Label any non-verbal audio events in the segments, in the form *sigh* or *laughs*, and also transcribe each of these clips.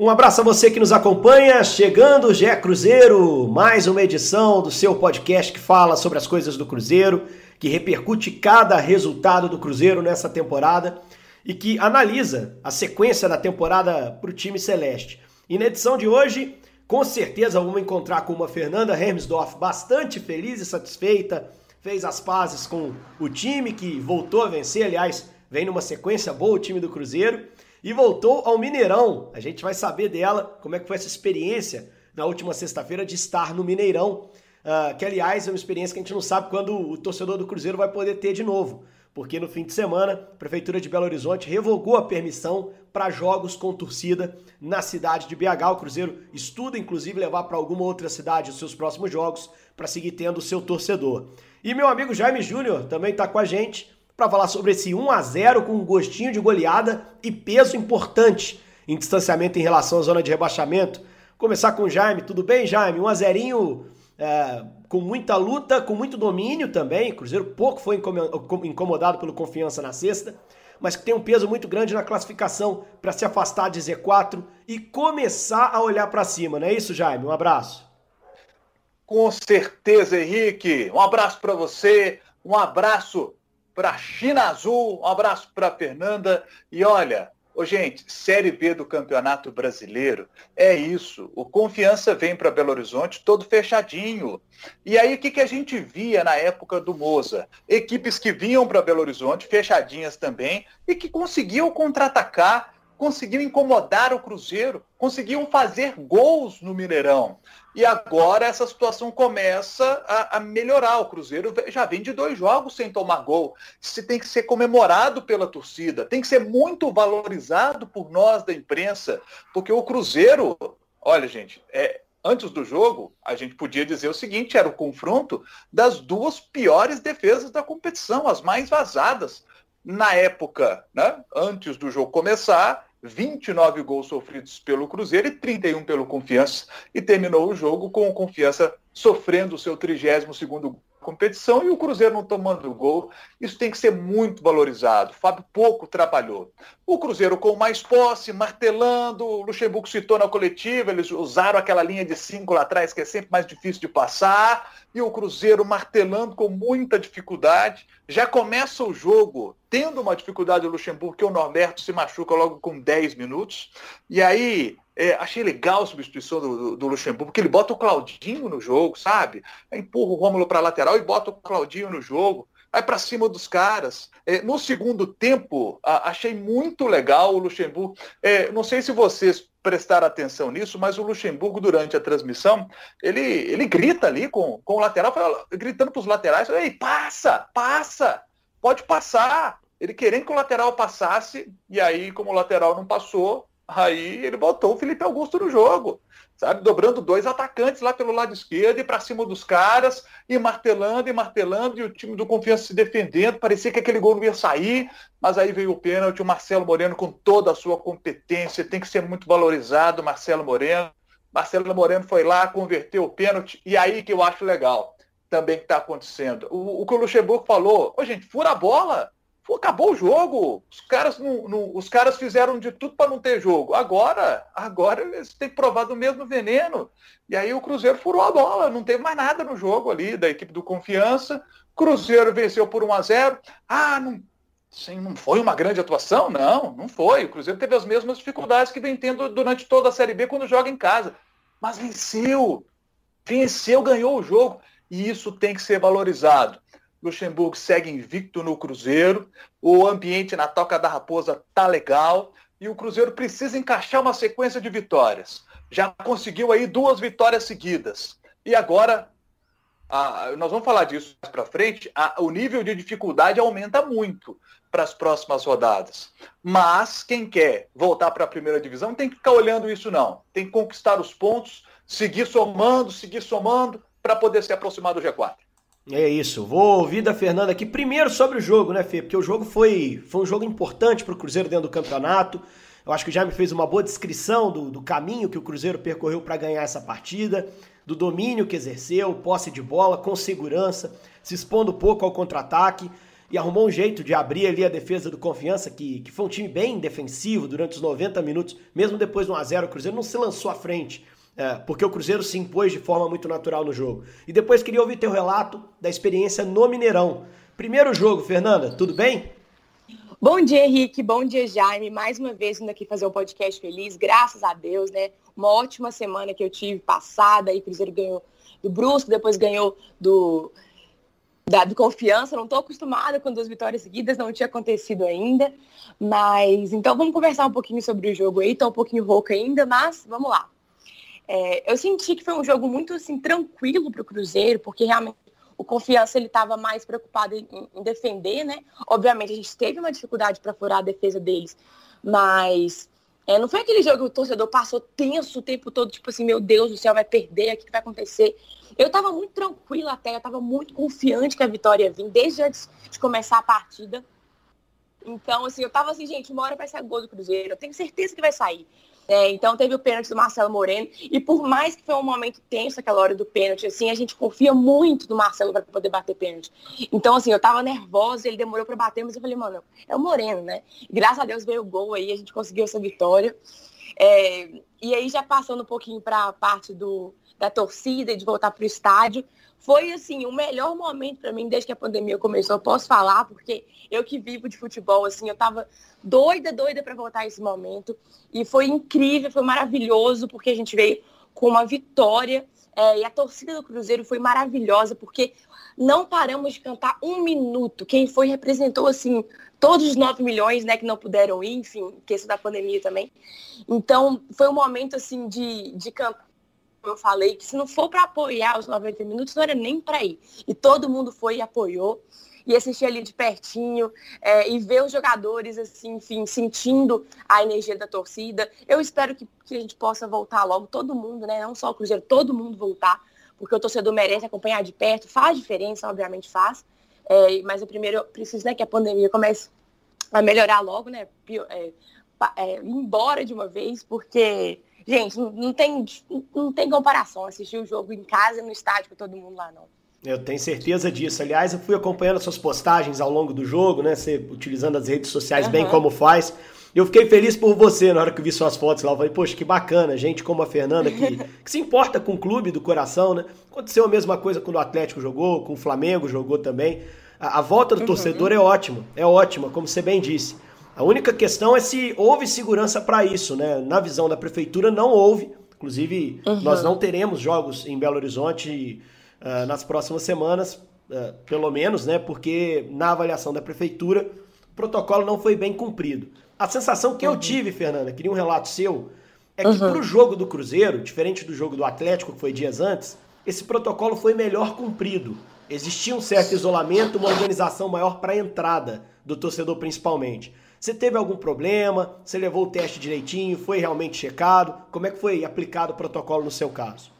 Um abraço a você que nos acompanha, chegando GE Cruzeiro, mais uma edição do seu podcast que fala sobre as coisas do Cruzeiro, que repercute cada resultado do Cruzeiro nessa temporada e que analisa a sequência da temporada para o time celeste. E na edição de hoje, com certeza vamos encontrar com uma Fernanda Hermsdorf bastante feliz e satisfeita, fez as pazes com o time que voltou a vencer, aliás, vem numa sequência boa o time do Cruzeiro e voltou ao Mineirão. A gente vai saber dela, como é que foi essa experiência na última sexta-feira de estar no Mineirão, uh, que aliás é uma experiência que a gente não sabe quando o torcedor do Cruzeiro vai poder ter de novo, porque no fim de semana a Prefeitura de Belo Horizonte revogou a permissão para jogos com torcida na cidade de BH. O Cruzeiro estuda inclusive levar para alguma outra cidade os seus próximos jogos para seguir tendo o seu torcedor. E meu amigo Jaime Júnior também está com a gente para falar sobre esse 1 a 0 com um gostinho de goleada e peso importante em distanciamento em relação à zona de rebaixamento. Começar com o Jaime, tudo bem, Jaime? 1 a 0 é, com muita luta, com muito domínio também. O Cruzeiro pouco foi incomodado pelo confiança na sexta, mas que tem um peso muito grande na classificação para se afastar de Z4 e começar a olhar para cima, não é isso, Jaime? Um abraço. Com certeza, Henrique. Um abraço para você, um abraço para China Azul, um abraço para Fernanda. E olha, Ô, gente, Série B do Campeonato Brasileiro é isso. O Confiança vem para Belo Horizonte todo fechadinho. E aí, o que, que a gente via na época do Moza? Equipes que vinham para Belo Horizonte, fechadinhas também, e que conseguiam contra-atacar conseguiu incomodar o Cruzeiro, conseguiam fazer gols no Mineirão. E agora essa situação começa a, a, melhorar. O Cruzeiro já vem de dois jogos sem tomar gol. Isso tem que ser comemorado pela torcida, tem que ser muito valorizado por nós da imprensa, porque o Cruzeiro, olha, gente, é, antes do jogo, a gente podia dizer o seguinte: era o confronto das duas piores defesas da competição, as mais vazadas. Na época, né, antes do jogo começar, 29 gols sofridos pelo Cruzeiro e 31 pelo Confiança. E terminou o jogo com o Confiança sofrendo o seu 32º competição e o Cruzeiro não tomando gol. Isso tem que ser muito valorizado. O Fábio pouco trabalhou. O Cruzeiro com mais posse, martelando, o Luxemburgo citou na coletiva, eles usaram aquela linha de cinco lá atrás, que é sempre mais difícil de passar, e o Cruzeiro martelando com muita dificuldade. Já começa o jogo tendo uma dificuldade o Luxemburgo, que o Norberto se machuca logo com 10 minutos. E aí é, achei legal a substituição do, do, do, Luxemburgo, porque ele bota o Claudinho no jogo, sabe? Empurra o Rômulo para lateral e bota o Claudinho no jogo. Vai para cima dos caras. É, no segundo tempo, a, achei muito legal o Luxemburgo. É, não sei se vocês prestaram atenção nisso, mas o Luxemburgo, durante a transmissão, ele, ele grita ali com, com o lateral, gritando para os laterais: Ei, passa, passa, pode passar. Ele querendo que o lateral passasse, e aí, como o lateral não passou, Aí ele botou o Felipe Augusto no jogo, sabe? Dobrando dois atacantes lá pelo lado esquerdo e para cima dos caras, e martelando e martelando, e o time do Confiança se defendendo. Parecia que aquele gol não ia sair, mas aí veio o pênalti. O Marcelo Moreno, com toda a sua competência, tem que ser muito valorizado, Marcelo Moreno. Marcelo Moreno foi lá, converteu o pênalti, e aí que eu acho legal também que está acontecendo. O, o que o Luxemburgo falou, ô gente, fura a bola Pô, acabou o jogo. Os caras, não, não, os caras fizeram de tudo para não ter jogo. Agora, agora eles têm que provar do mesmo veneno. E aí o Cruzeiro furou a bola. Não teve mais nada no jogo ali da equipe do Confiança. Cruzeiro venceu por 1 a 0 Ah, não, sim, não foi uma grande atuação? Não, não foi. O Cruzeiro teve as mesmas dificuldades que vem tendo durante toda a Série B quando joga em casa. Mas venceu. Venceu, ganhou o jogo. E isso tem que ser valorizado. Luxemburgo segue invicto no Cruzeiro, o ambiente na Toca da Raposa tá legal e o Cruzeiro precisa encaixar uma sequência de vitórias. Já conseguiu aí duas vitórias seguidas. E agora, nós vamos falar disso mais para frente, o nível de dificuldade aumenta muito para as próximas rodadas. Mas quem quer voltar para a primeira divisão tem que ficar olhando isso não. Tem que conquistar os pontos, seguir somando, seguir somando para poder se aproximar do G4. É isso. Vou ouvir da Fernanda aqui primeiro sobre o jogo, né, Fê? Porque o jogo foi, foi um jogo importante para o Cruzeiro dentro do campeonato. Eu acho que o Jaime fez uma boa descrição do, do caminho que o Cruzeiro percorreu para ganhar essa partida, do domínio que exerceu, posse de bola, com segurança, se expondo pouco ao contra-ataque. e arrumou um jeito de abrir ali a defesa do Confiança, que, que foi um time bem defensivo durante os 90 minutos, mesmo depois do 1x0, o Cruzeiro não se lançou à frente, é, porque o Cruzeiro se impôs de forma muito natural no jogo. E depois queria ouvir teu relato da experiência no Mineirão. Primeiro jogo, Fernanda, tudo bem? Bom dia, Henrique. Bom dia, Jaime. Mais uma vez vindo aqui fazer um podcast feliz, graças a Deus, né? Uma ótima semana que eu tive passada e o Cruzeiro ganhou do Brusco, depois ganhou do da, de confiança. Não estou acostumada com duas vitórias seguidas, não tinha acontecido ainda. Mas então vamos conversar um pouquinho sobre o jogo aí. Estou um pouquinho rouca ainda, mas vamos lá. É, eu senti que foi um jogo muito assim tranquilo para o Cruzeiro, porque realmente o confiança ele estava mais preocupado em, em, defender, né? Obviamente a gente teve uma dificuldade para furar a defesa deles, mas é, não foi aquele jogo que o torcedor passou tenso o tempo todo, tipo assim, meu Deus do céu, vai perder, o que vai acontecer? Eu estava muito tranquila até, eu estava muito confiante que a vitória ia vir, desde antes de começar a partida. Então, assim, eu estava assim, gente, uma hora vai sair gol do Cruzeiro, eu tenho certeza que vai sair. É, então teve o pênalti do Marcelo Moreno. E por mais que foi um momento tenso aquela hora do pênalti, assim, a gente confia muito no Marcelo para poder bater pênalti. Então, assim, eu tava nervosa, ele demorou para bater, mas eu falei, mano, é o Moreno, né? graças a Deus veio o gol aí, a gente conseguiu essa vitória. É, e aí, já passando um pouquinho para a parte do, da torcida e de voltar para o estádio, foi assim o melhor momento para mim desde que a pandemia começou. Eu posso falar porque eu que vivo de futebol, assim, eu tava doida, doida para voltar esse momento e foi incrível, foi maravilhoso porque a gente veio com uma vitória é, e a torcida do Cruzeiro foi maravilhosa porque não paramos de cantar um minuto. Quem foi representou assim todos os 9 milhões, né, que não puderam ir, enfim, questão da pandemia também. Então, foi um momento assim de, de cantar eu falei, que se não for para apoiar os 90 minutos, não era nem para ir. E todo mundo foi e apoiou. E assistir ali de pertinho é, e ver os jogadores, assim, enfim, sentindo a energia da torcida. Eu espero que, que a gente possa voltar logo, todo mundo, né? Não só o Cruzeiro, todo mundo voltar, porque o torcedor merece acompanhar de perto, faz diferença, obviamente faz. É, mas o primeiro eu preciso né, que a pandemia comece a melhorar logo, né? É, é, embora de uma vez, porque Gente, não tem, não tem comparação assistir o jogo em casa, no estádio com todo mundo lá, não. Eu tenho certeza disso. Aliás, eu fui acompanhando suas postagens ao longo do jogo, né? Você utilizando as redes sociais uhum. bem como faz. Eu fiquei feliz por você na hora que vi suas fotos lá. Eu falei, poxa, que bacana, gente como a Fernanda, que, *laughs* que se importa com o clube do coração, né? Aconteceu a mesma coisa quando o Atlético jogou, com o Flamengo jogou também. A, a volta do uhum. torcedor é ótima, é ótima, como você bem disse. A única questão é se houve segurança para isso, né? Na visão da prefeitura não houve. Inclusive, uhum. nós não teremos jogos em Belo Horizonte uh, nas próximas semanas, uh, pelo menos, né? Porque na avaliação da prefeitura, o protocolo não foi bem cumprido. A sensação que uhum. eu tive, Fernanda, queria um relato seu, é que uhum. para o jogo do Cruzeiro, diferente do jogo do Atlético, que foi dias antes, esse protocolo foi melhor cumprido. Existia um certo isolamento, uma organização maior para a entrada do torcedor principalmente. Você teve algum problema? Você levou o teste direitinho? Foi realmente checado? Como é que foi aplicado o protocolo no seu caso?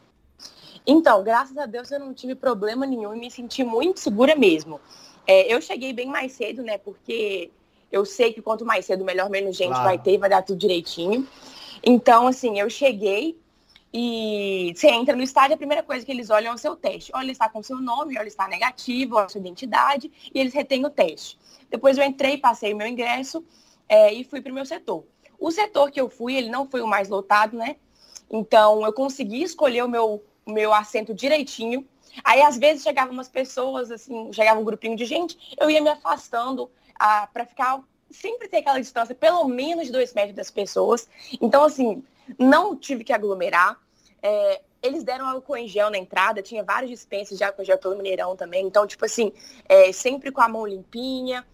Então, graças a Deus eu não tive problema nenhum e me senti muito segura mesmo. É, eu cheguei bem mais cedo, né? Porque eu sei que quanto mais cedo, melhor menos gente claro. vai ter, vai dar tudo direitinho. Então, assim, eu cheguei e você entra no estádio, a primeira coisa que eles olham é o seu teste. Olha, ele está com seu nome, olha, ele está negativo, olha a sua identidade, e eles retêm o teste. Depois eu entrei, passei o meu ingresso é, e fui para o meu setor. O setor que eu fui, ele não foi o mais lotado, né? Então eu consegui escolher o meu, o meu assento direitinho. Aí às vezes chegavam umas pessoas, assim, chegava um grupinho de gente, eu ia me afastando ah, para ficar sempre ter aquela distância, pelo menos de dois metros das pessoas. Então, assim, não tive que aglomerar. É, eles deram álcool em gel na entrada, tinha vários dispensos de álcool em gel pelo Mineirão também. Então, tipo assim, é, sempre com a mão limpinha.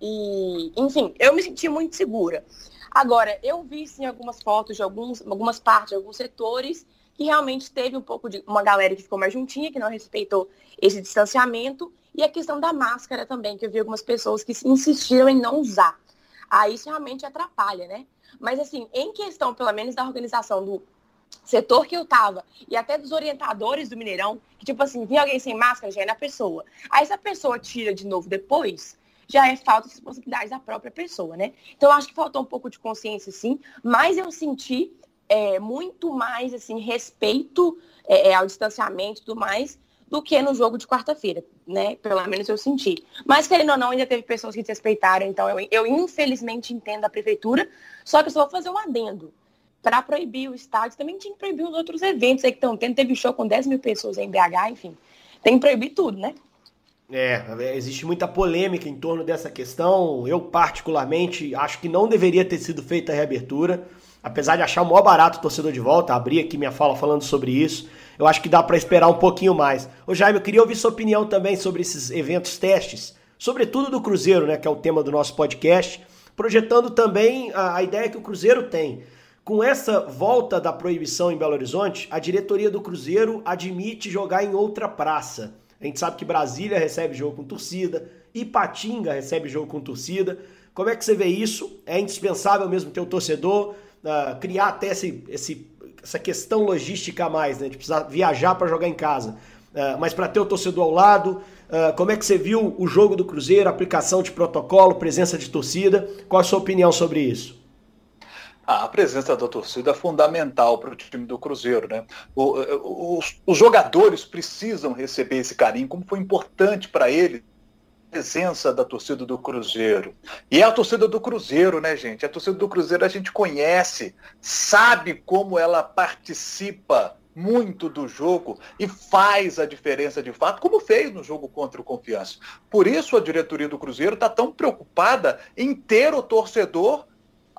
E, enfim, eu me senti muito segura. Agora, eu vi sim algumas fotos de alguns, algumas partes, alguns setores, que realmente teve um pouco de uma galera que ficou mais juntinha, que não respeitou esse distanciamento, e a questão da máscara também, que eu vi algumas pessoas que insistiram em não usar. Aí isso realmente atrapalha, né? Mas assim, em questão, pelo menos, da organização do setor que eu tava, e até dos orientadores do Mineirão, que tipo assim, vinha alguém sem máscara, já é na pessoa. Aí se a pessoa tira de novo depois, já é falta de responsabilidade da própria pessoa, né? Então, acho que faltou um pouco de consciência, sim, mas eu senti é, muito mais, assim, respeito é, é, ao distanciamento e tudo mais, do que no jogo de quarta-feira, né? Pelo menos eu senti. Mas, querendo ou não, ainda teve pessoas que desrespeitaram, então eu, eu infelizmente entendo a prefeitura, só que eu só vou fazer um adendo. Para proibir o estádio, também tinha que proibir os outros eventos aí que estão tendo. Teve show com 10 mil pessoas em BH, enfim. Tem que proibir tudo, né? É, existe muita polêmica em torno dessa questão. Eu, particularmente, acho que não deveria ter sido feita a reabertura. Apesar de achar o maior barato o torcedor de volta, abri aqui minha fala falando sobre isso. Eu acho que dá para esperar um pouquinho mais. Ô Jaime, eu queria ouvir sua opinião também sobre esses eventos testes, sobretudo do Cruzeiro, né, que é o tema do nosso podcast, projetando também a, a ideia que o Cruzeiro tem. Com essa volta da proibição em Belo Horizonte, a diretoria do Cruzeiro admite jogar em outra praça. A gente sabe que Brasília recebe jogo com torcida, Ipatinga recebe jogo com torcida. Como é que você vê isso? É indispensável mesmo ter o torcedor uh, criar até esse, esse, essa questão logística a mais, né? De precisar viajar para jogar em casa. Uh, mas para ter o torcedor ao lado, uh, como é que você viu o jogo do Cruzeiro, aplicação de protocolo, presença de torcida? Qual a sua opinião sobre isso? A presença da torcida é fundamental para o time do Cruzeiro, né? O, os, os jogadores precisam receber esse carinho, como foi importante para eles presença da torcida do Cruzeiro. E é a torcida do Cruzeiro, né, gente? A torcida do Cruzeiro a gente conhece, sabe como ela participa muito do jogo e faz a diferença de fato, como fez no jogo contra o Confiança. Por isso a diretoria do Cruzeiro está tão preocupada em ter o torcedor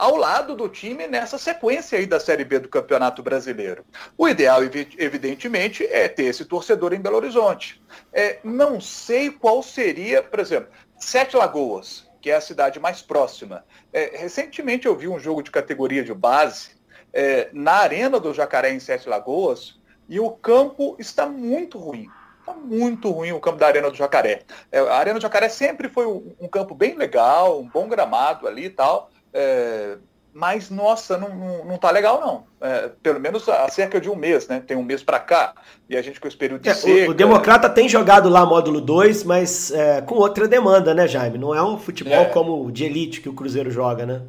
ao lado do time nessa sequência aí da Série B do Campeonato Brasileiro. O ideal, evidentemente, é ter esse torcedor em Belo Horizonte. É, não sei qual seria, por exemplo, Sete Lagoas, que é a cidade mais próxima. É, recentemente eu vi um jogo de categoria de base é, na Arena do Jacaré em Sete Lagoas e o campo está muito ruim. Está muito ruim o campo da Arena do Jacaré. É, a Arena do Jacaré sempre foi um, um campo bem legal, um bom gramado ali e tal, é, mas, nossa, não, não, não tá legal, não. É, pelo menos há cerca de um mês, né? Tem um mês para cá, e a gente com esse período de é, seca... O, o Democrata tem jogado lá módulo 2, mas é, com outra demanda, né, Jaime? Não é um futebol é. como de elite que o Cruzeiro joga, né?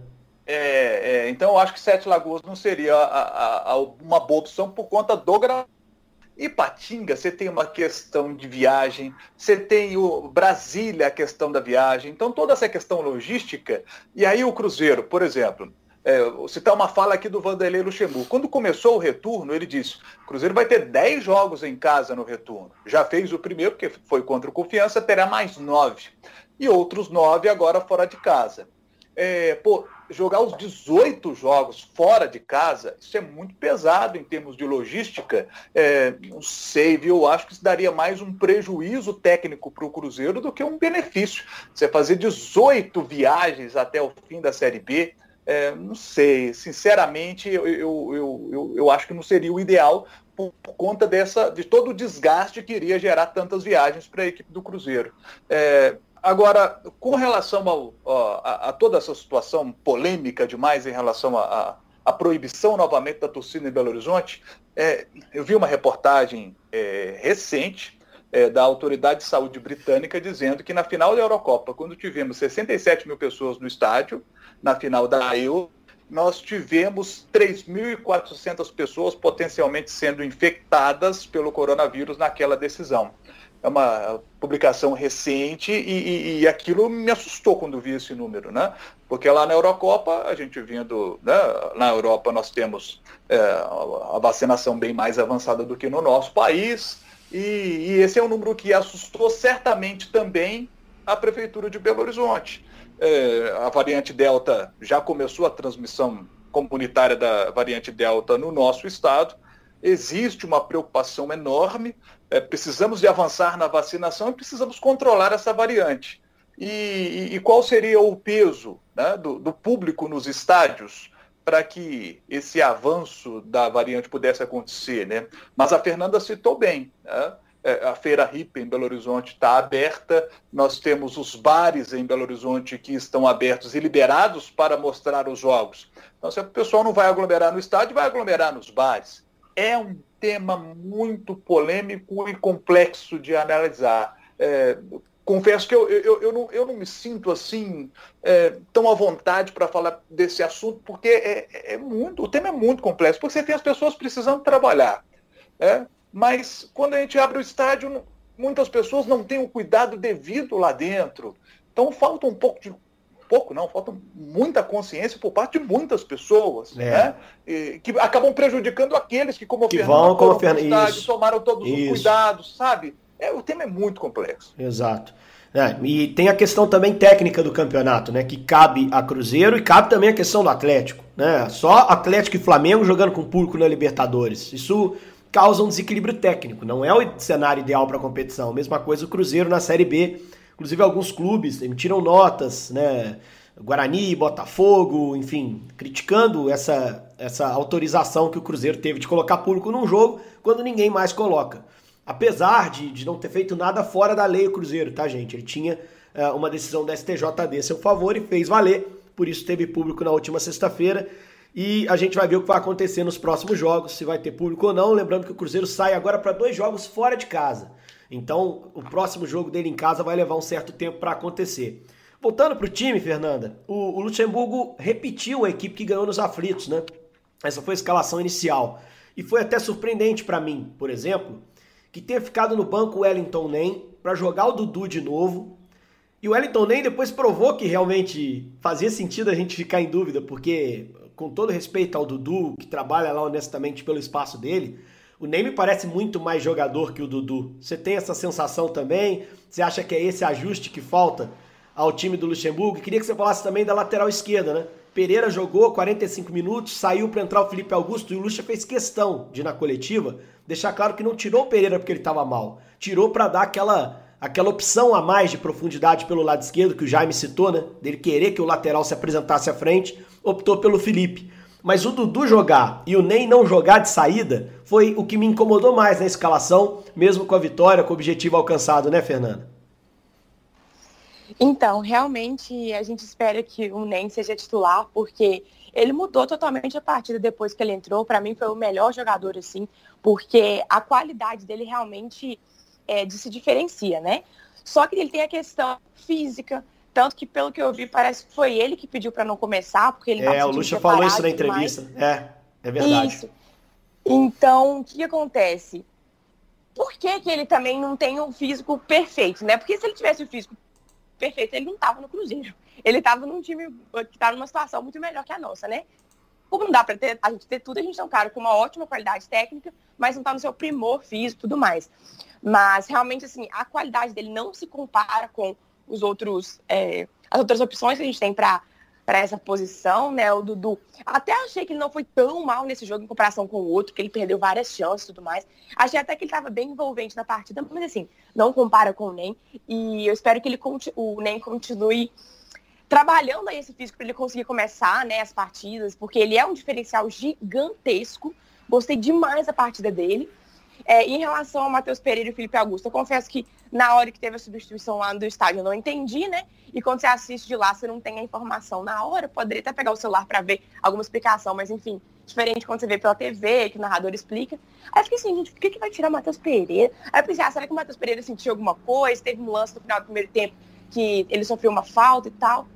É, é então eu acho que Sete Lagoas não seria a, a, a, uma boa opção por conta do gramado Ipatinga, você tem uma questão de viagem, você tem o Brasília, a questão da viagem, então toda essa questão logística, e aí o Cruzeiro, por exemplo, é, citar uma fala aqui do Vanderlei Luxemburgo. Quando começou o retorno, ele disse: o Cruzeiro vai ter 10 jogos em casa no retorno. Já fez o primeiro, que foi contra o Confiança, terá mais 9. E outros 9 agora fora de casa. É, pô, jogar os 18 jogos fora de casa, isso é muito pesado em termos de logística. É, não sei, viu? Acho que isso daria mais um prejuízo técnico para o Cruzeiro do que um benefício. Você fazer 18 viagens até o fim da Série B, é, não sei. Sinceramente, eu, eu, eu, eu, acho que não seria o ideal por, por, conta dessa, de todo o desgaste que iria gerar tantas viagens para a equipe do Cruzeiro. É, Agora, com relação ao, ó, a, a, toda essa situação polêmica demais em relação à proibição novamente da torcida em Belo Horizonte, é, eu vi uma reportagem é, recente é, da Autoridade de Saúde Britânica dizendo que na final da Eurocopa, quando tivemos 67 mil pessoas no estádio, na final da Euro, nós tivemos 3.400 pessoas potencialmente sendo infectadas pelo coronavírus naquela decisão é uma publicação recente e, e, e, aquilo me assustou quando vi esse número, né? Porque lá na Eurocopa, a gente vindo, né, na Europa nós temos é, a vacinação bem mais avançada do que no nosso país, e, e, esse é um número que assustou certamente também a Prefeitura de Belo Horizonte. É, a variante Delta já começou a transmissão comunitária da variante Delta no nosso estado, existe uma preocupação enorme, é, precisamos de avançar na vacinação e precisamos controlar essa variante. E, e, e qual seria o peso né, do, do, público nos estádios para que esse avanço da variante pudesse acontecer? Né? Mas a Fernanda citou bem. Né? É, a Feira RIP em Belo Horizonte está aberta, nós temos os bares em Belo Horizonte que estão abertos e liberados para mostrar os jogos. Então, se o pessoal não vai aglomerar no estádio, vai aglomerar nos bares é um tema muito polêmico e complexo de analisar. É, confesso que eu, eu, eu, não, eu não me sinto assim é, tão à vontade para falar desse assunto, porque é, é, muito, o tema é muito complexo, porque você tem as pessoas precisando trabalhar. É? Mas quando a gente abre o estádio, muitas pessoas não têm o cuidado devido lá dentro. Então falta um pouco de pouco não, falta muita consciência por parte de muitas pessoas, é. né? E, que acabam prejudicando aqueles que, como que o Fernando, vão, como Fernando, tomaram todos Isso. os cuidados, sabe? É, o tema é muito complexo. Exato. É, e tem a questão também técnica do campeonato, né? Que cabe a Cruzeiro e cabe também a questão do Atlético, né? Só Atlético e Flamengo jogando com público na Libertadores. Isso causa um desequilíbrio técnico. Não é o cenário ideal para a competição. Mesma coisa o Cruzeiro na Série B. Inclusive alguns clubes emitiram notas, né? Guarani, Botafogo, enfim, criticando essa, essa autorização que o Cruzeiro teve de colocar público num jogo quando ninguém mais coloca. Apesar de, de não ter feito nada fora da lei o Cruzeiro, tá, gente? Ele tinha uh, uma decisão da STJD a seu favor e fez valer, por isso teve público na última sexta-feira. E a gente vai ver o que vai acontecer nos próximos jogos, se vai ter público ou não. Lembrando que o Cruzeiro sai agora para dois jogos fora de casa. Então, o próximo jogo dele em casa vai levar um certo tempo para acontecer. Voltando para o time, Fernanda, o, o Luxemburgo repetiu a equipe que ganhou nos aflitos, né? Essa foi a escalação inicial. E foi até surpreendente para mim, por exemplo, que tenha ficado no banco o Wellington Nem para jogar o Dudu de novo. E o Wellington Nem depois provou que realmente fazia sentido a gente ficar em dúvida, porque, com todo respeito ao Dudu, que trabalha lá honestamente pelo espaço dele, o Ney me parece muito mais jogador que o Dudu. Você tem essa sensação também? Você acha que é esse ajuste que falta ao time do Luxemburgo? Queria que você falasse também da lateral esquerda, né? Pereira jogou 45 minutos, saiu para entrar o Felipe Augusto e o Luxa fez questão de, na coletiva, deixar claro que não tirou o Pereira porque ele estava mal. Tirou para dar aquela, aquela opção a mais de profundidade pelo lado esquerdo, que o Jaime citou, né? Dele querer que o lateral se apresentasse à frente, optou pelo Felipe. Mas o Dudu jogar e o Ney não jogar de saída foi o que me incomodou mais na escalação, mesmo com a vitória, com o objetivo alcançado, né, Fernanda? Então, realmente a gente espera que o Ney seja titular, porque ele mudou totalmente a partida depois que ele entrou. Para mim foi o melhor jogador, assim, porque a qualidade dele realmente é, de se diferencia, né? Só que ele tem a questão física, tanto que pelo que eu vi parece que foi ele que pediu para não começar, porque ele É, o Lucha falou isso na entrevista. É, é verdade. Isso. Então, o que, que acontece? Por que, que ele também não tem um físico perfeito, né? Porque se ele tivesse o físico perfeito, ele não estava no Cruzeiro. Ele estava num time que estava numa situação muito melhor que a nossa, né? Como não dá para ter, a gente ter tudo, a gente é um cara com uma ótima qualidade técnica, mas não está no seu primor físico e tudo mais. Mas realmente, assim, a qualidade dele não se compara com os outros, é, as outras opções que a gente tem para para essa posição, né? O Dudu. Até achei que ele não foi tão mal nesse jogo em comparação com o outro, que ele perdeu várias chances e tudo mais. Achei até que ele estava bem envolvente na partida, mas assim, não compara com o NEM. E eu espero que ele o NEM continue trabalhando aí esse físico para ele conseguir começar né, as partidas, porque ele é um diferencial gigantesco. Gostei demais da partida dele. É, em relação ao Matheus Pereira e Felipe Augusto, eu confesso que na hora que teve a substituição lá do estádio eu não entendi, né? E quando você assiste de lá, você não tem a informação na hora. Poderia até pegar o celular para ver alguma explicação, mas enfim, diferente quando você vê pela TV, que o narrador explica. Aí eu fiquei assim, gente, por que, que vai tirar o Matheus Pereira? Aí eu pensei, ah, será que o Matheus Pereira sentiu alguma coisa? Teve um lance no final do primeiro tempo que ele sofreu uma falta e tal.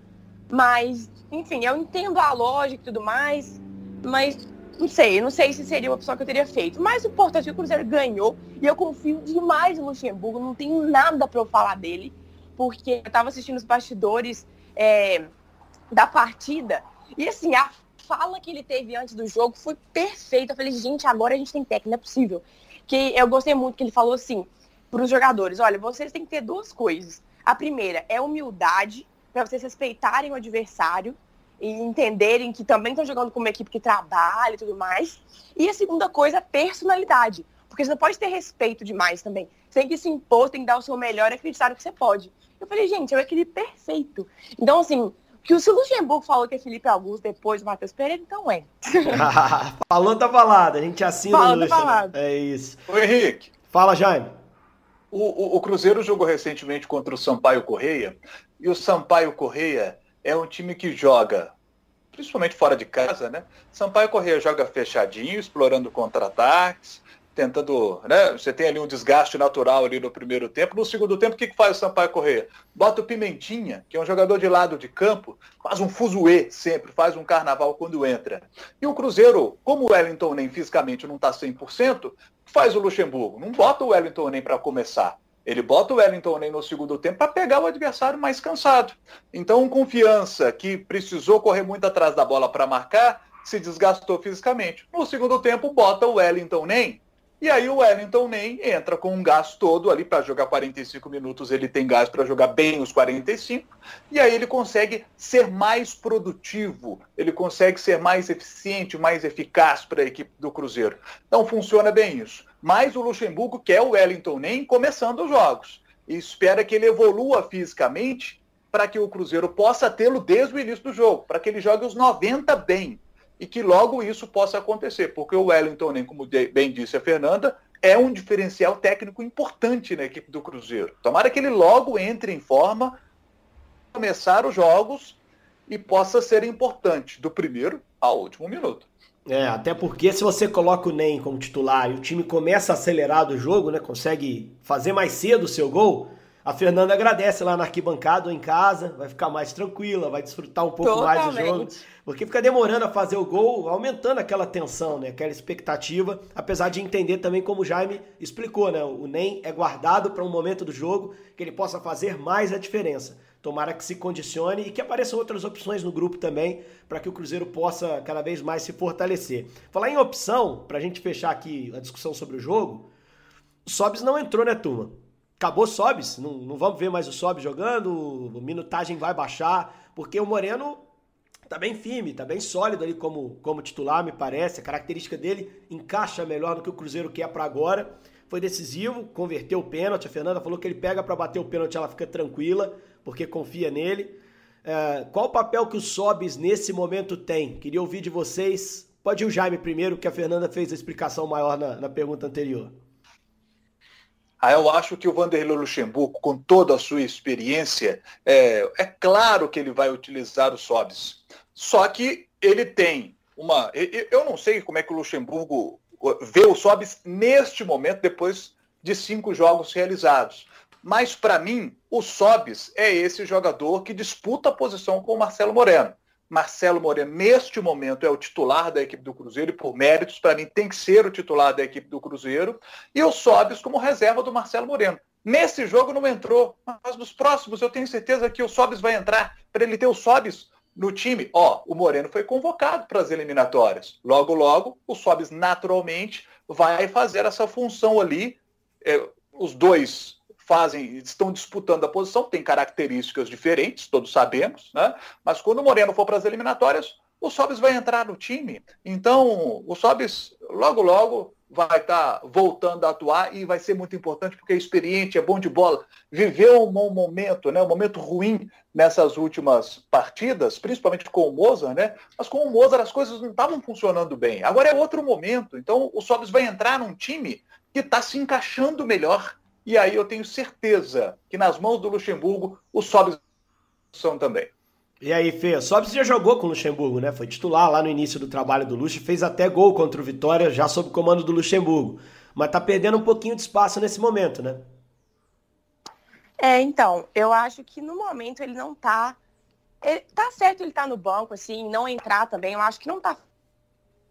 Mas, enfim, eu entendo a lógica e tudo mais, mas não sei, não sei se seria uma opção que eu teria feito. Mas o importante é que o Cruzeiro ganhou e eu confio demais no Luxemburgo, não tenho nada para eu falar dele, porque eu estava assistindo os bastidores é, da partida e assim, a fala que ele teve antes do jogo foi perfeita. Eu falei, gente, agora a gente tem técnica, não é possível. Que eu gostei muito que ele falou assim para os jogadores: olha, vocês têm que ter duas coisas. A primeira é humildade, para vocês respeitarem o adversário e entenderem que também estão jogando com uma equipe que trabalha e tudo mais. E a segunda coisa, personalidade. Porque você não pode ter respeito demais também. Você tem que se impor, tem que dar o seu melhor e acreditar no que você pode. Eu falei, gente, é o equilíbrio perfeito. Então, assim, que o Luxemburgo falou que é Felipe Augusto depois do Matheus Pereira, então é. *laughs* Falou tá falado, a gente assina Falou tá falado. É isso. Ô Henrique. Fala, Jaime. O, o, o, Cruzeiro jogou recentemente contra o Sampaio Correia, e o Sampaio Correia é um time que joga, principalmente fora de casa, né? Sampaio Correia joga fechadinho, explorando contra-ataques, tentando, né? Você tem ali um desgaste natural ali no primeiro tempo. No segundo tempo, o que, que faz o Sampaio Correia? Bota o Pimentinha, que é um jogador de lado de campo, faz um fuzuê sempre, faz um carnaval quando entra. E o Cruzeiro, como o Wellington nem fisicamente não está 100%, faz o Luxemburgo. Não bota o Wellington nem para começar Ele bota o Wellington Ney no segundo tempo para pegar o adversário mais cansado. Então, confiança que precisou correr muito atrás da bola para marcar, se desgastou fisicamente. No segundo tempo, bota o Wellington Ney e aí o Wellington nem entra com um gás todo ali para jogar 45 minutos, ele tem gás para jogar bem os 45, e aí ele consegue ser mais produtivo, ele consegue ser mais eficiente, mais eficaz para a equipe do Cruzeiro. Então funciona bem isso. Mas o Luxemburgo quer o Wellington nem começando os jogos e espera que ele evolua fisicamente para que o Cruzeiro possa tê-lo desde o início do jogo, para que ele jogue os 90 bem e que logo isso possa acontecer, porque o Wellington, nem como bem disse a Fernanda, é um diferencial técnico importante na equipe do Cruzeiro. Tomara que ele logo entre em forma, começar os jogos e possa ser importante do primeiro ao último minuto. É, até porque se você coloca o NEM como titular e o time começa a acelerar do jogo, né, consegue fazer mais cedo o seu gol, a Fernanda agradece lá na arquibancada ou em casa, vai ficar mais tranquila, vai desfrutar um pouco Totalmente. mais do jogo. Porque fica demorando a fazer o gol, aumentando aquela tensão, né? Aquela expectativa, apesar de entender também como o Jaime explicou, né? O NEM é guardado para um momento do jogo que ele possa fazer mais a diferença. Tomara que se condicione e que apareçam outras opções no grupo também, para que o Cruzeiro possa cada vez mais se fortalecer. Falar em opção, para a gente fechar aqui a discussão sobre o jogo, o Sobs não entrou, né, turma? acabou Sobs, não, não vamos ver mais o Sobs jogando, a minutagem vai baixar, porque o Moreno tá bem firme, tá bem sólido ali como, como titular, me parece. A característica dele encaixa melhor no que o Cruzeiro quer para agora. Foi decisivo, converteu o pênalti. A Fernanda falou que ele pega para bater o pênalti, ela fica tranquila, porque confia nele. É, qual o papel que o Sobis nesse momento tem? Queria ouvir de vocês. Pode ir o Jaime primeiro, que a Fernanda fez a explicação maior na, na pergunta anterior. Ah, eu acho que o Vanderlei Luxemburgo, com toda a sua experiência, é, é claro que ele vai utilizar o Sobs. Só que ele tem uma. Eu não sei como é que o Luxemburgo vê o Sobs neste momento, depois de cinco jogos realizados. Mas, para mim, o Sobs é esse jogador que disputa a posição com o Marcelo Moreno. Marcelo Moreno, neste momento, é o titular da equipe do Cruzeiro e, por méritos, para mim, tem que ser o titular da equipe do Cruzeiro. E o Sobis como reserva do Marcelo Moreno. Nesse jogo não entrou, mas nos próximos eu tenho certeza que o Sobis vai entrar para ele ter o Sobis no time. Ó, o Moreno foi convocado para as eliminatórias. Logo, logo, o Sobis naturalmente vai fazer essa função ali. É, os dois fazem, estão disputando a posição, tem características diferentes, todos sabemos, né? Mas quando o Moreno for para as eliminatórias, o Sobis vai entrar no time. Então, o Sobis logo logo vai estar tá voltando a atuar e vai ser muito importante porque é experiente, é bom de bola. Viveu um bom momento, né? Um momento ruim nessas últimas partidas, principalmente com o Mozart, né? Mas com o Mozart as coisas não estavam funcionando bem. Agora é outro momento. Então, o Sobis vai entrar num time que está se encaixando melhor e aí eu tenho certeza que nas mãos do Luxemburgo o Sobs são também. E aí, Fê, o Sobs já jogou com o Luxemburgo, né? Foi titular lá no início do trabalho do Luxo, fez até gol contra o Vitória já sob comando do Luxemburgo. Mas tá perdendo um pouquinho de espaço nesse momento, né? É, então, eu acho que no momento ele não tá. Ele, tá certo ele tá no banco, assim, não entrar também. Eu acho que não tá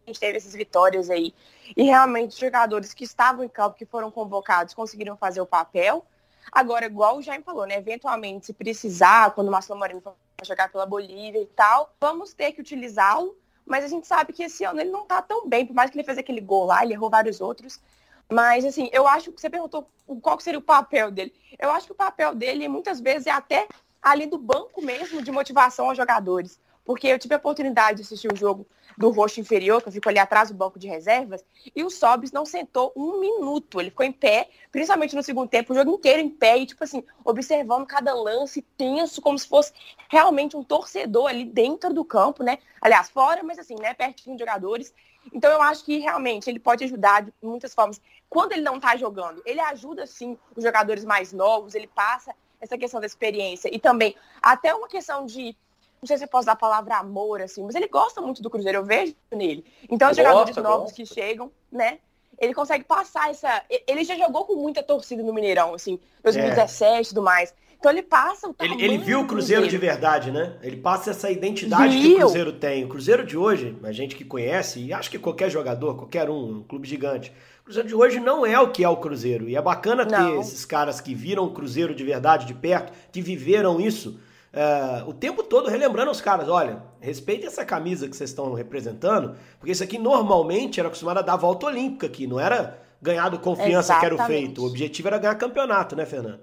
gente teve essas vitórias aí. E realmente os jogadores que estavam em campo, que foram convocados, conseguiram fazer o papel. Agora, igual o Jaime falou, né? Eventualmente, se precisar, quando o Marcelo Moreno for jogar pela Bolívia e tal, vamos ter que utilizá-lo. Mas a gente sabe que esse ano ele não tá tão bem, por mais que ele fez aquele gol lá, ele errou vários outros. Mas, assim, eu acho que você perguntou qual seria o papel dele. Eu acho que o papel dele, muitas vezes, é até ali do banco mesmo de motivação aos jogadores. Porque eu tive a oportunidade de assistir o jogo do roxo inferior, que eu fico ali atrás do banco de reservas, e o Sobis não sentou um minuto. Ele ficou em pé, principalmente no segundo tempo, o jogo inteiro em pé, e tipo assim, observando cada lance, tenso, como se fosse realmente um torcedor ali dentro do campo, né? Aliás, fora, mas assim, né? Pertinho de jogadores. Então eu acho que realmente ele pode ajudar de muitas formas. Quando ele não tá jogando, ele ajuda sim os jogadores mais novos, ele passa essa questão da experiência e também até uma questão de não sei se eu posso dar a palavra amor, assim, mas ele gosta muito do Cruzeiro, eu vejo nele. Então, os jogadores novos gosta. que chegam, né? Ele consegue passar essa. Ele já jogou com muita torcida no Mineirão, assim, 2017 e é. tudo mais. Então ele passa o ele, ele viu o Cruzeiro, Cruzeiro, de verdade, né? Ele passa essa identidade viu. que o Cruzeiro tem. O Cruzeiro de hoje, a gente que conhece, e acho que qualquer jogador, qualquer um, um clube gigante, o Cruzeiro de hoje não é o que é o Cruzeiro. E é bacana ter não. esses caras que viram o Cruzeiro de verdade, de perto, que viveram isso, uh, o tempo todo relembrando os caras, olha, respeite essa camisa que vocês estão representando, porque isso aqui normalmente era acostumado a dar volta olímpica aqui, não era ganhar do confiança Exatamente. que era o feito. O objetivo era ganhar campeonato, né, Fernando?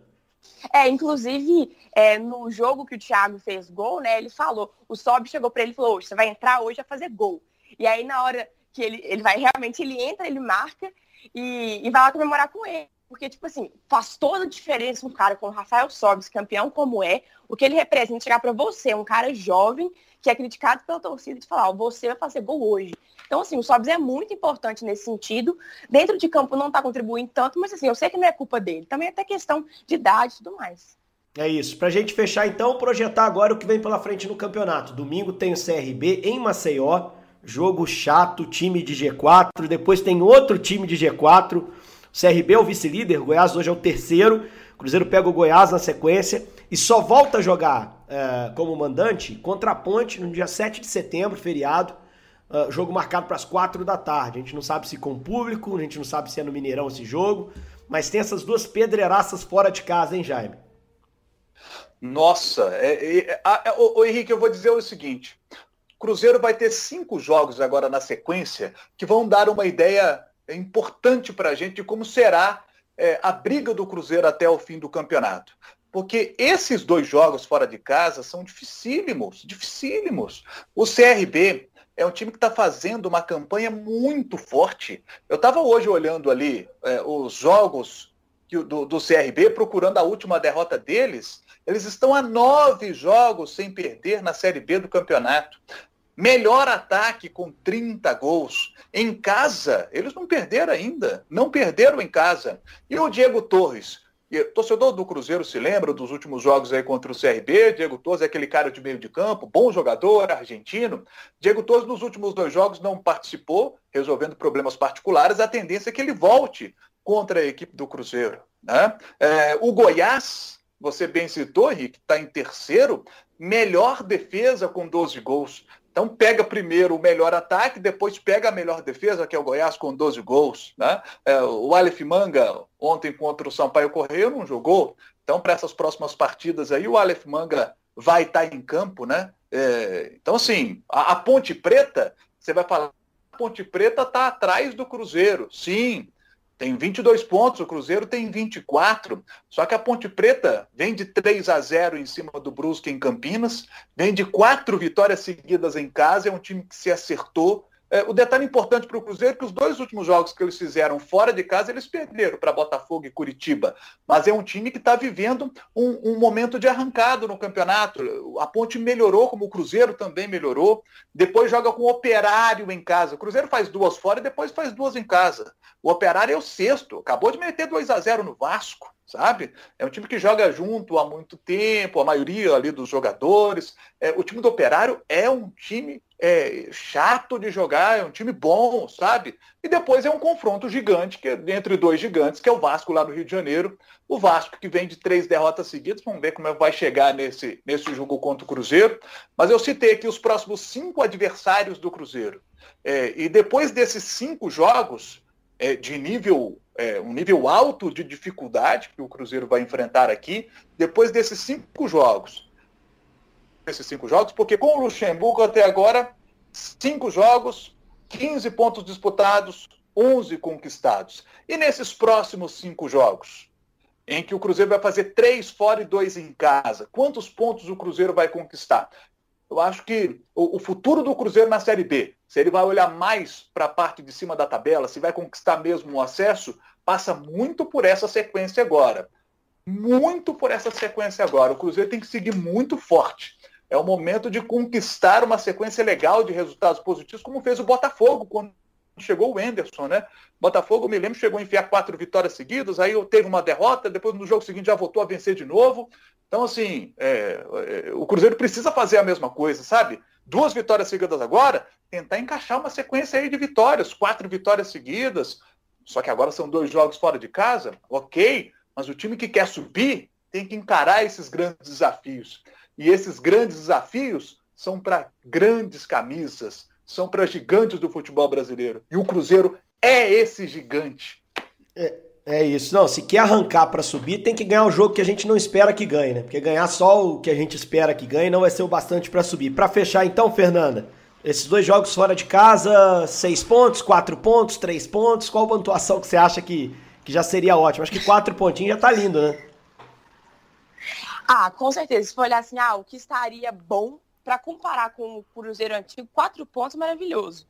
É, inclusive, é, no jogo que o Thiago fez gol, né, ele falou, o Sob chegou para ele e falou, você vai entrar hoje a fazer gol. E aí, na hora que ele, ele vai, realmente, ele entra, ele marca e, e vai lá comemorar com ele. Porque, tipo assim, faz toda a diferença um cara como Rafael Sobis, campeão como é, o que ele representa chegar para você, um cara jovem, que é criticado pela torcida, de falar, ó, você vai fazer gol hoje. Então, assim, o Sobs é muito importante nesse sentido. Dentro de campo não está contribuindo tanto, mas assim, eu sei que não é culpa dele. Também é até questão de idade e tudo mais. É isso. Pra gente fechar, então, projetar agora o que vem pela frente no campeonato. Domingo tem o CRB em Maceió. Jogo chato, time de G4. Depois tem outro time de G4. O CRB é o vice-líder, o Goiás hoje é o terceiro. O Cruzeiro pega o Goiás na sequência e só volta a jogar é, como mandante contra a Ponte no dia 7 de setembro, feriado. Uh, jogo marcado para as quatro da tarde. A gente não sabe se com público, a gente não sabe se é no Mineirão esse jogo, mas tem essas duas pedreiraças fora de casa, hein, Jaime? Nossa, é, é, é, o, Henrique, eu vou dizer o seguinte: Cruzeiro vai ter cinco jogos agora na sequência que vão dar uma ideia importante para a gente de como será é, a briga do Cruzeiro até o fim do campeonato. Porque esses dois jogos fora de casa são dificílimos, dificílimos. O CRB é um time que está fazendo uma campanha muito forte. Eu estava hoje olhando ali é, os jogos do, do CRB, procurando a última derrota deles. Eles estão a nove jogos sem perder na Série B do campeonato. Melhor ataque com 30 gols. Em casa, eles não perderam ainda. Não perderam em casa. E o Diego Torres, torcedor do Cruzeiro se lembra dos últimos jogos aí contra o CRB. Diego Torres é aquele cara de meio de campo, bom jogador, argentino. Diego Torres nos últimos dois jogos não participou, resolvendo problemas particulares. A tendência é que ele volte contra a equipe do Cruzeiro. Né? É, o Goiás, você bem citou, Henrique, está em terceiro, melhor defesa com 12 gols. Então pega primeiro o melhor ataque, depois pega a melhor defesa, que é o Goiás, com 12 gols. Né? É, o Aleph Manga, ontem contra o Sampaio Correio, não jogou. Então, para essas próximas partidas aí, o Aleph Manga vai estar tá em campo, né? É, então, assim, a, a Ponte Preta, você vai falar, a Ponte Preta está atrás do Cruzeiro. Sim, tem 22 pontos, o Cruzeiro tem 24. Só que a Ponte Preta vem de 3 a 0 em cima do Brusque em Campinas, vem de quatro vitórias seguidas em casa, é um time que se acertou, é, o detalhe importante para o Cruzeiro é que os dois últimos jogos que eles fizeram fora de casa, eles perderam para Botafogo e Curitiba. Mas é um time que está vivendo um, um, momento de arrancado no campeonato. A Ponte melhorou, como o Cruzeiro também melhorou. Depois joga com o Operário em casa. O Cruzeiro faz duas fora e depois faz duas em casa. O Operário é o sexto. Acabou de meter 2 a 0 no Vasco sabe? É um time que joga junto há muito tempo, a maioria ali dos jogadores. É, o time do Operário é um time é, chato de jogar, é um time bom, sabe? E depois é um confronto gigante que, entre dois gigantes, que é o Vasco lá no Rio de Janeiro. O Vasco que vem de três derrotas seguidas, vamos ver como é vai chegar nesse, nesse jogo contra o Cruzeiro. Mas eu citei aqui os próximos cinco adversários do Cruzeiro. É, e depois desses cinco jogos, é, de nível é, um nível alto de dificuldade que o Cruzeiro vai enfrentar aqui, depois desses cinco jogos. Esses cinco jogos, porque com o Luxemburgo até agora, cinco jogos, 15 pontos disputados, 11 conquistados. E nesses próximos cinco jogos, em que o Cruzeiro vai fazer três fora e dois em casa, quantos pontos o Cruzeiro vai conquistar? Eu acho que o, futuro do Cruzeiro na Série B, se ele vai olhar mais para a parte de cima da tabela, se vai conquistar mesmo o acesso, passa muito por essa sequência agora. Muito por essa sequência agora. O Cruzeiro tem que seguir muito forte. É o momento de conquistar uma sequência legal de resultados positivos, como fez o Botafogo quando chegou o Enderson, né? Botafogo, me lembro, chegou a enfiar quatro vitórias seguidas, aí teve uma derrota, depois no jogo seguinte já voltou a vencer de novo. Então, assim, é, é, o Cruzeiro precisa fazer a mesma coisa, sabe? Duas vitórias seguidas agora, tentar encaixar uma sequência aí de vitórias, quatro vitórias seguidas. Só que agora são dois jogos fora de casa, ok, mas o time que quer subir tem que encarar esses grandes desafios. E esses grandes desafios são para grandes camisas, são para gigantes do futebol brasileiro. E o Cruzeiro é esse gigante. É, é isso. Não, se quer arrancar para subir, tem que ganhar o jogo que a gente não espera que ganhe, né? Porque ganhar só o que a gente espera que ganhe não vai ser o bastante para subir. Para fechar então, Fernanda, esses dois jogos fora de casa, seis pontos, quatro pontos, três pontos, qual pontuação que você acha que, que já seria ótima? Acho que quatro pontinhos já tá lindo, né? Ah, com certeza. Se for olhar assim, ah, o que estaria bom para comparar com o Cruzeiro antigo, quatro pontos maravilhoso.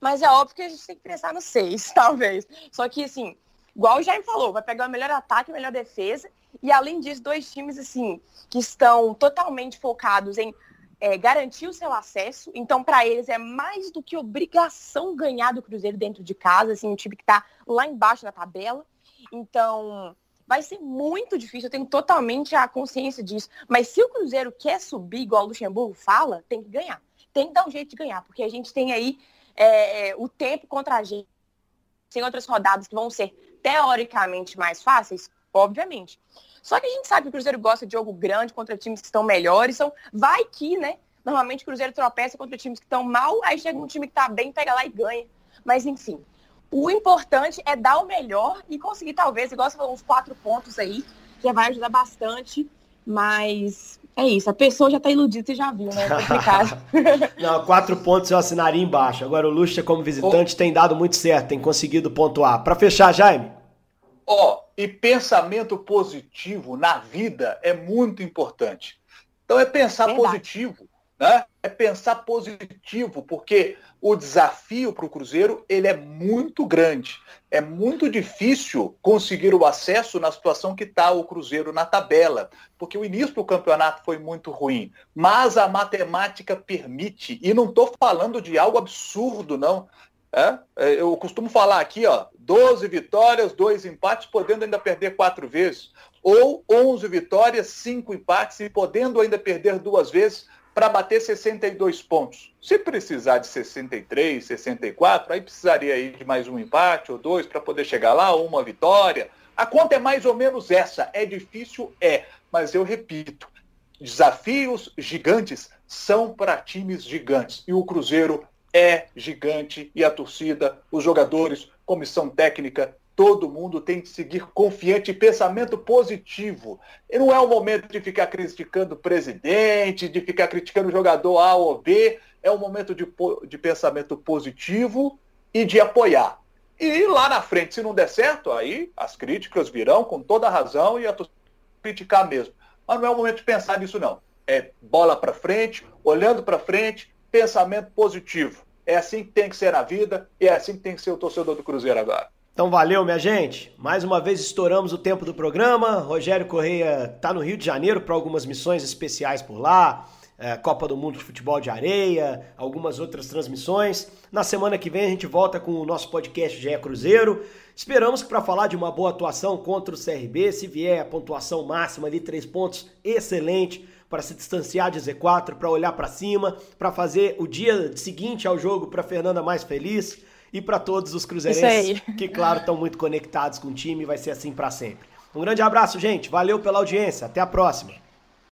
Mas é óbvio que a gente tem que pensar no seis, *laughs* talvez. Só que, assim, igual o Jaime falou, vai pegar o melhor ataque, a melhor defesa. E além disso, dois times, assim, que estão totalmente focados em é, garantir o seu acesso. Então, para eles, é mais do que obrigação ganhar do Cruzeiro dentro de casa, assim, um time que está lá embaixo na tabela. Então, vai ser muito difícil, eu tenho totalmente a consciência disso. Mas se o Cruzeiro quer subir, igual o Luxemburgo fala, tem que ganhar. Tem que dar um jeito de ganhar, porque a gente tem aí é, é, o tempo contra a gente. Tem outras rodadas que vão ser teoricamente mais fáceis, obviamente. Só que a gente sabe que o Cruzeiro gosta de jogo grande contra times que estão melhores. Então, vai que, né? Normalmente o Cruzeiro tropeça contra times que estão mal, aí chega um time que está bem, pega lá e ganha. Mas, enfim, o importante é dar o melhor e conseguir, talvez, igual você falou, uns quatro pontos aí, que vai ajudar bastante. Mas é isso, a pessoa já está iludida, você já viu, né? É complicado. *laughs* Não, quatro pontos eu assinaria embaixo. Agora o Lucha, como visitante, oh. tem dado muito certo, tem conseguido pontuar. Para fechar, Jaime. Ó, oh, e pensamento positivo na vida é muito importante. Então é pensar Verdade. positivo. Né? É pensar positivo, porque o desafio para o Cruzeiro ele é muito grande. É muito difícil conseguir o acesso na situação que está o Cruzeiro na tabela, porque o início do campeonato foi muito ruim. Mas a matemática permite, e não estou falando de algo absurdo, não. É? é eu costumo falar aqui, ó, 12 vitórias, 2 empates, podendo ainda perder quatro vezes. Ou 11 vitórias, 5 empates e podendo ainda perder duas vezes para bater 62 pontos. Se precisar de 63, 64, aí precisaria aí de mais um empate ou dois para poder chegar lá, ou uma vitória. A conta é mais ou menos essa. É difícil? É. Mas eu repito, desafios gigantes são para times gigantes. E o Cruzeiro é gigante e a torcida, os jogadores, comissão técnica todo mundo tem que seguir confiante e pensamento positivo. E não é o momento de ficar criticando o presidente, de ficar criticando o jogador A ou B. É um momento de, de pensamento positivo e de apoiar. E lá na frente, se não der certo, aí as críticas virão com toda a razão e a criticar mesmo. Mas não é o momento de pensar nisso, não. É bola para frente, olhando para frente, pensamento positivo. É assim que tem que ser a vida e é assim que tem que ser o torcedor do Cruzeiro agora. Então valeu, minha gente. Mais uma vez estouramos o tempo do programa. Rogério Correia está no Rio de Janeiro para algumas missões especiais por lá. É, Copa do Mundo de Futebol de Areia, algumas outras transmissões. Na semana que vem a gente volta com o nosso podcast GE Cruzeiro. Esperamos que para falar de uma boa atuação contra o CRB, se vier a pontuação máxima ali, três pontos, excelente para se distanciar de Z4, para olhar para cima, para fazer o dia seguinte ao jogo para Fernanda mais feliz e para todos os cruzeirenses que, claro, estão muito conectados com o time, vai ser assim para sempre. Um grande abraço, gente. Valeu pela audiência. Até a próxima.